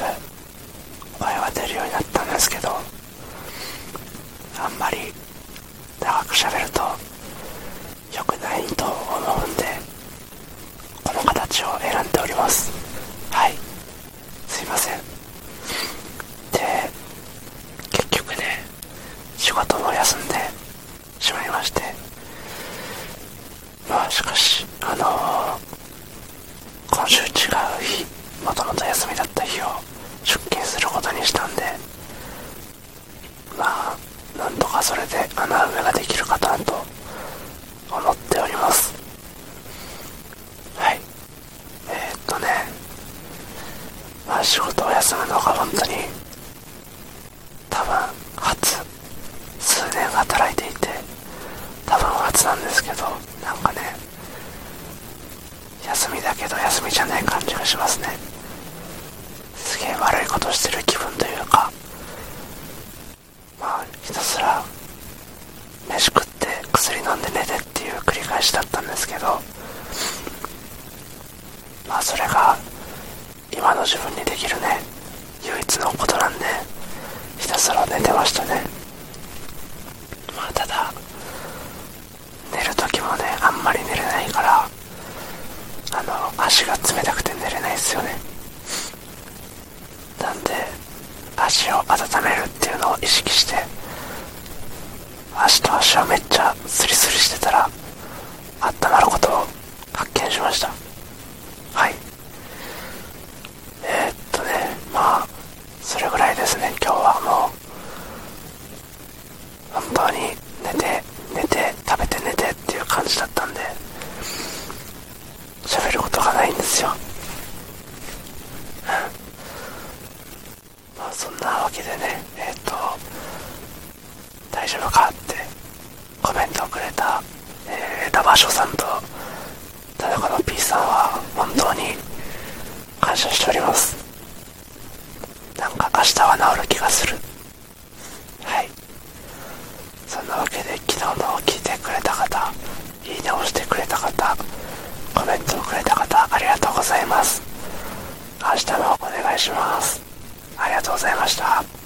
く前は出るようになったんですけどあんまり長く喋ると良くないと思うんでこの形を選んでおります。はい。すいません。で結局ね仕事も休んでしまいまして。まあしかしあのー、今週違う日もともと休みだった日をそれで穴埋めができるかなと思っております。はい。えー、っとね。まあ仕事を休むのが本当に多分初数年働いていて多分初なんですけどなんかね休みだけど休みじゃない感じがしますね。すげえ悪いことしてる気分というかまあひたすら飯食って薬飲んで寝てっていう繰り返しだったんですけどまあそれが今の自分にできるね唯一のことなんでひたすら寝てましたね。まあただ寝る時もねあんまり寝れないからあの足が冷たくて寝れないですよね。なんで足を温めるっていうのを意識して足と足をめっちゃスリスリしてたら温まることを発見しました。場所さんと田中の P さんは本当に感謝しております。なんか明日は治る気がする。はい。そんなわけで昨日の聞いてくれた方いいねをしてくれた方コメントをくれた方ありがとうございます。明日もお願いします。ありがとうございました。